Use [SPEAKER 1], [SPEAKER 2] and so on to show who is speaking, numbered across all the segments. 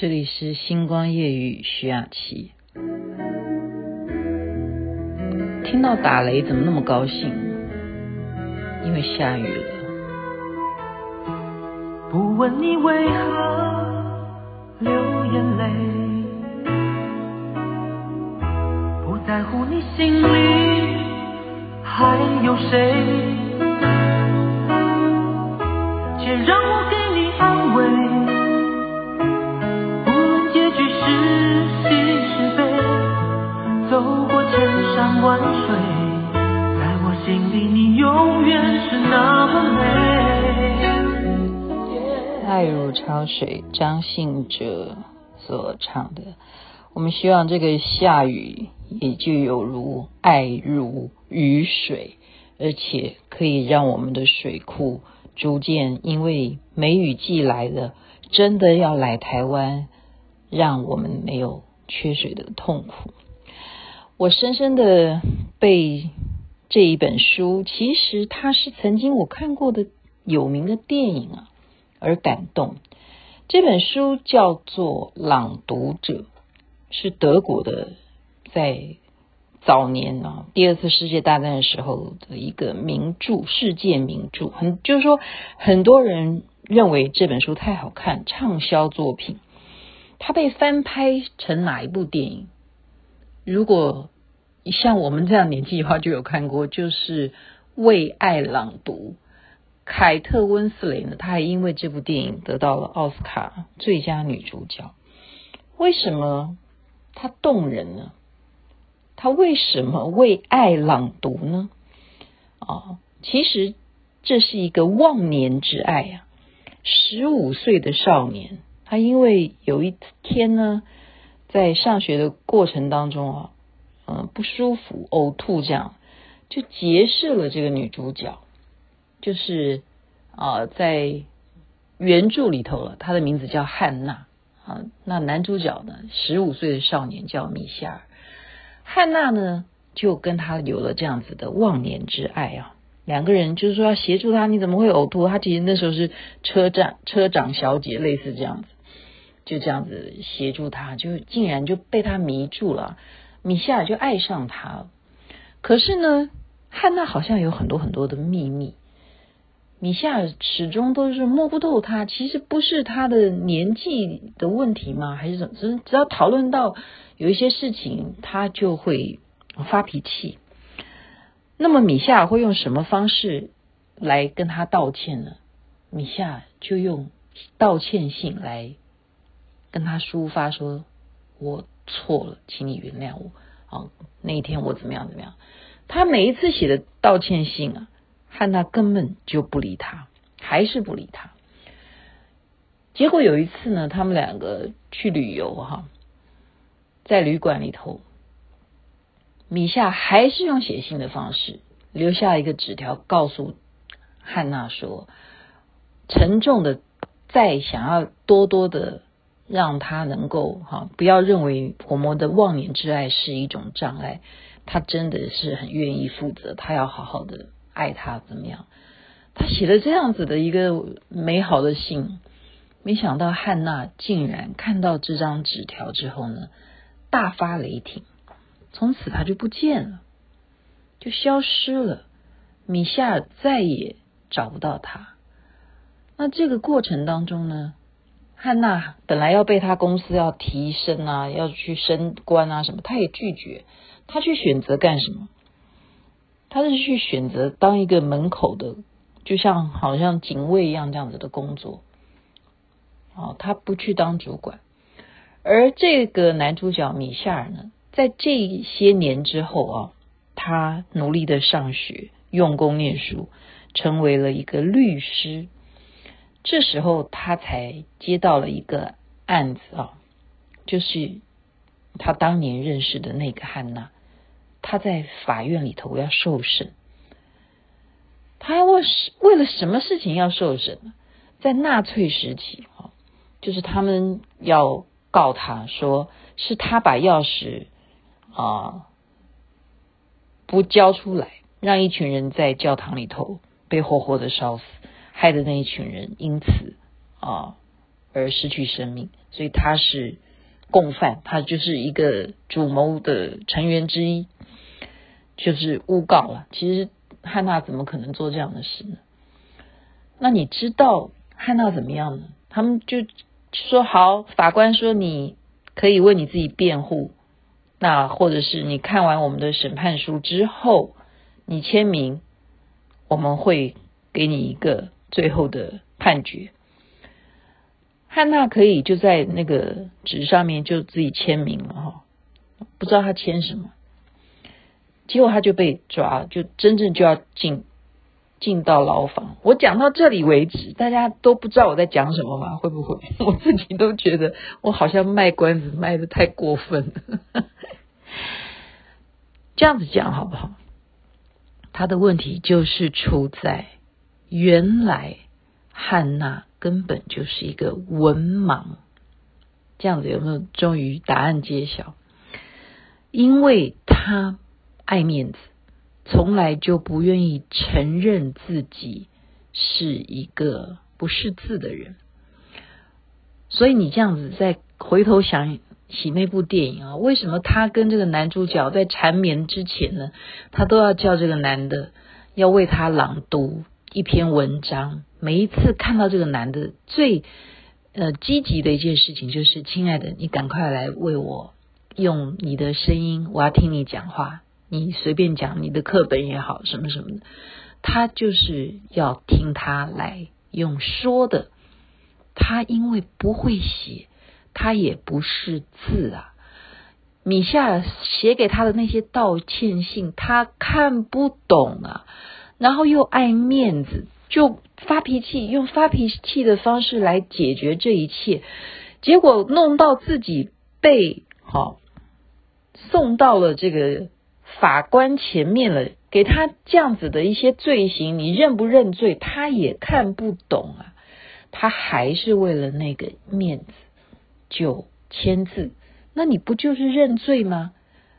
[SPEAKER 1] 这里是星光夜雨徐雅琪。听到打雷怎么那么高兴？因为下雨了。
[SPEAKER 2] 不问你为何流眼泪，不在乎你心里还有
[SPEAKER 1] 谁，潮水，张信哲所唱的。我们希望这个下雨也就有如爱如雨水，而且可以让我们的水库逐渐因为梅雨季来了，真的要来台湾，让我们没有缺水的痛苦。我深深的被这一本书，其实它是曾经我看过的有名的电影啊，而感动。这本书叫做《朗读者》，是德国的，在早年啊，第二次世界大战的时候的一个名著，世界名著。很就是说，很多人认为这本书太好看，畅销作品。它被翻拍成哪一部电影？如果像我们这样年纪的话，就有看过，就是《为爱朗读》，凯特温丝蕾呢，她还因为这部电影得到了奥斯卡最佳女主角。为什么她动人呢？她为什么为爱朗读呢？啊，其实这是一个忘年之爱啊！十五岁的少年，他因为有一天呢，在上学的过程当中啊。嗯，不舒服、呕吐，这样就结识了这个女主角，就是啊、在原著里头了，他的名字叫汉娜啊。那男主角呢，十五岁的少年叫米歇尔。汉娜呢，就跟他有了这样子的忘年之爱啊。两个人就是说要协助他，你怎么会呕吐？他其实那时候是车站车长小姐，类似这样子，就这样子协助他，就竟然就被他迷住了。米歇尔就爱上他了，可是呢，汉娜好像有很多很多的秘密，米夏始终都是摸不透他。其实不是他的年纪的问题吗？还是怎么？只只要讨论到有一些事情，他就会发脾气。那么米夏会用什么方式来跟他道歉呢？米夏就用道歉信来跟他抒发说：“我。”错了，请你原谅我。啊，那一天我怎么样怎么样？他每一次写的道歉信啊，汉娜根本就不理他，还是不理他。结果有一次呢，他们两个去旅游哈，在旅馆里头，米夏还是用写信的方式留下一个纸条，告诉汉娜说，沉重的再想要多多的。让他能够哈，不要认为我们的忘年之爱是一种障碍，他真的是很愿意负责，他要好好的爱他怎么样？他写了这样子的一个美好的信，没想到汉娜竟然看到这张纸条之后呢，大发雷霆，从此他就不见了，就消失了，米夏尔再也找不到他。那这个过程当中呢？汉娜本来要被他公司要提升啊，要去升官啊什么，他也拒绝。他去选择干什么？他是去选择当一个门口的，就像好像警卫一样这样子的工作。哦，他不去当主管。而这个男主角米夏尔呢，在这些年之后啊，他努力的上学，用功念书，成为了一个律师。这时候他才接到了一个案子啊，就是他当年认识的那个汉娜，他在法院里头要受审，他为什为了什么事情要受审呢？在纳粹时期啊，就是他们要告他说是他把钥匙啊不交出来，让一群人在教堂里头被活活的烧死。害的那一群人因此啊而失去生命，所以他是共犯，他就是一个主谋的成员之一，就是诬告了。其实汉娜怎么可能做这样的事呢？那你知道汉娜怎么样呢？他们就说好，法官说你可以为你自己辩护，那或者是你看完我们的审判书之后，你签名，我们会给你一个最后的判决。汉娜可以就在那个纸上面就自己签名了哈，不知道他签什么，结果他就被抓，就真正就要进进到牢房。我讲到这里为止，大家都不知道我在讲什么吗？会不会？我自己都觉得我好像卖关子卖得太过分了。这样子讲好不好？他的问题就是出在原来汉娜。根本就是一个文盲，这样子有没有？终于答案揭晓，因为他爱面子，从来就不愿意承认自己是一个不识字的人，所以你这样子再回头想起那部电影啊，为什么他跟这个男主角在缠绵之前呢，他都要叫这个男的要为他朗读一篇文章？每一次看到这个男的，最呃积极的一件事情就是，亲爱的，你赶快来为我用你的声音，我要听你讲话。你随便讲你的课本也好，什么什么的，他就是要听他来用说的。他因为不会写，他也不识字啊。米夏写给他的那些道歉信，他看不懂啊，然后又爱面子。就发脾气，用发脾气的方式来解决这一切，结果弄到自己被好送到了这个法官前面了，给他这样子的一些罪行，你认不认罪？他也看不懂啊，他还是为了那个面子就签字，那你不就是认罪吗？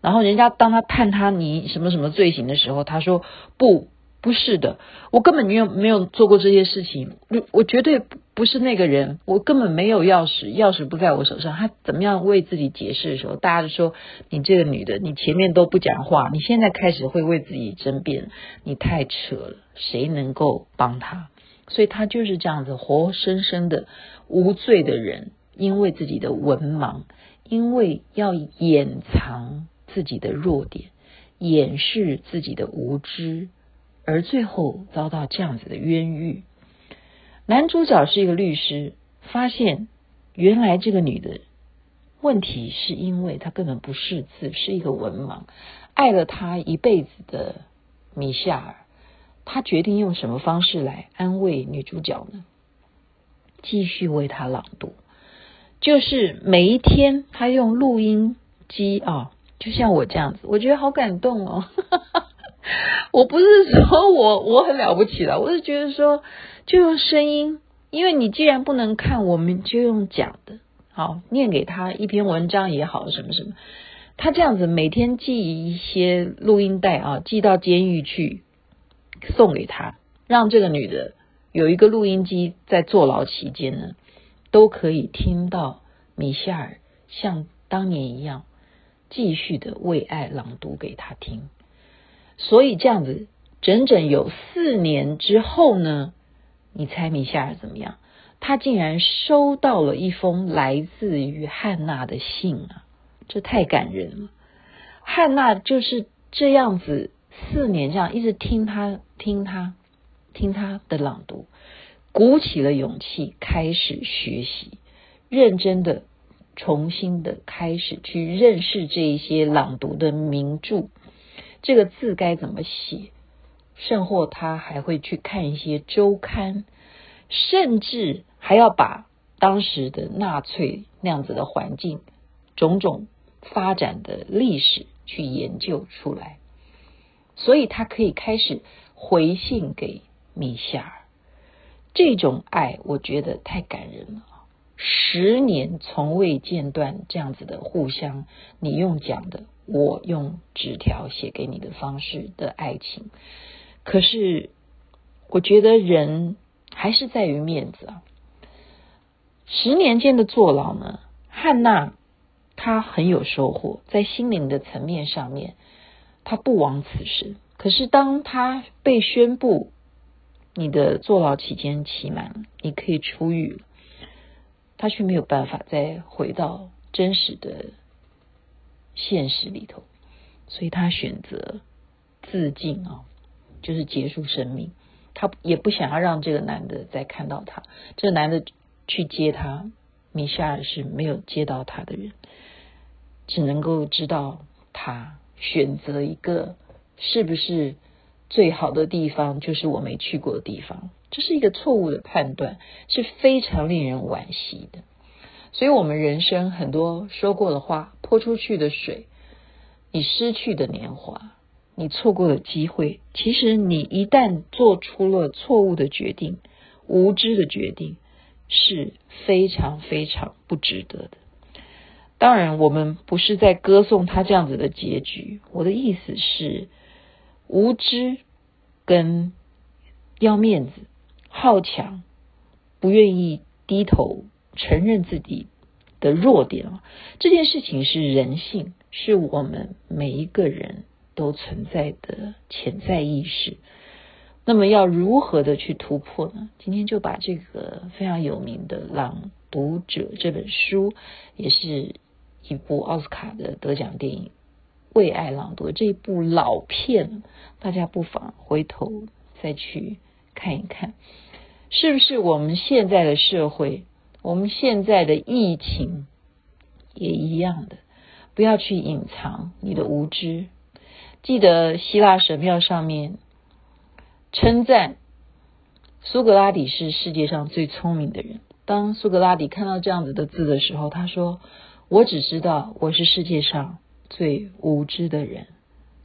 [SPEAKER 1] 然后人家当他判他你什么什么罪行的时候，他说不。不是的，我根本没有没有做过这些事情，我我绝对不是那个人，我根本没有钥匙，钥匙不在我手上。他怎么样为自己解释的时候，大家就说你这个女的，你前面都不讲话，你现在开始会为自己争辩，你太扯了，谁能够帮他？所以他就是这样子活生生的无罪的人，因为自己的文盲，因为要掩藏自己的弱点，掩饰自己的无知。而最后遭到这样子的冤狱。男主角是一个律师，发现原来这个女的问题是因为她根本不识字，是一个文盲。爱了她一辈子的米夏尔，他决定用什么方式来安慰女主角呢？继续为她朗读，就是每一天他用录音机啊、就像我这样子，我觉得好感动哦。我不是说我我很了不起了，我是觉得说就用声音，因为你既然不能看，我们就用讲的，好，念给他一篇文章也好，什么什么，他这样子每天寄一些录音带啊，寄到监狱去送给他，让这个女的有一个录音机，在坐牢期间呢，都可以听到米歇尔像当年一样继续的为爱朗读给他听。所以这样子，整整有四年之后呢，你猜米夏尔怎么样？他竟然收到了一封来自于汉娜的信啊！这太感人了。汉娜就是这样子，四年这样一直听他听他听他的朗读，鼓起了勇气开始学习，认真的重新的开始去认识这一些朗读的名著。这个字该怎么写？甚或他还会去看一些周刊，甚至还要把当时的纳粹那样子的环境、种种发展的历史去研究出来，所以他可以开始回信给米歇尔。这种爱，我觉得太感人了。十年从未间断这样子的互相，你用讲的。我用纸条写给你的方式的爱情，可是我觉得人还是在于面子啊。十年间的坐牢呢，汉娜她很有收获，在心灵的层面上面，她不枉此生。可是当她被宣布你的坐牢期间期满了，你可以出狱了，她却没有办法再回到真实的现实里头，所以他选择自尽啊，就是结束生命。他也不想要让这个男的再看到他，这个男的。去接他，米歇尔是没有接到他的人，只能够知道他选择一个是不是最好的地方，就是我没去过的地方，这是一个错误的判断，是非常令人惋惜的。所以，我们人生很多说过的话，泼出去的水，你失去的年华，你错过的机会，其实你一旦做出了错误的决定，无知的决定。是非常非常不值得的。当然，我们不是在歌颂他这样子的结局。我的意思是，无知跟要面子、好强、不愿意低头承认自己的弱点啊，这件事情是人性，是我们每一个人都存在的潜在意识。那么要如何的去突破呢？今天就把这个非常有名的《朗读者》这本书，也是一部奥斯卡的得奖电影《为爱朗读》这一部老片，大家不妨回头再去看一看，是不是我们现在的社会，我们现在的疫情也一样的，不要去隐藏你的无知。记得希腊神庙上面。称赞苏格拉底是世界上最聪明的人。当苏格拉底看到这样子的字的时候，他说：“我只知道我是世界上最无知的人。”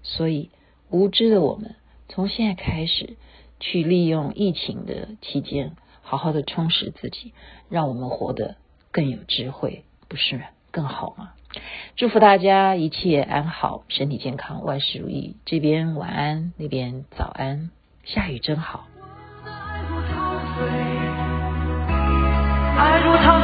[SPEAKER 1] 所以，无知的我们从现在开始去利用疫情的期间，好好的充实自己，让我们活得更有智慧，不是更好吗？祝福大家一切安好，身体健康，万事如意。这边晚安，那边早安。下雨真好。
[SPEAKER 2] 爱如潮水，爱如潮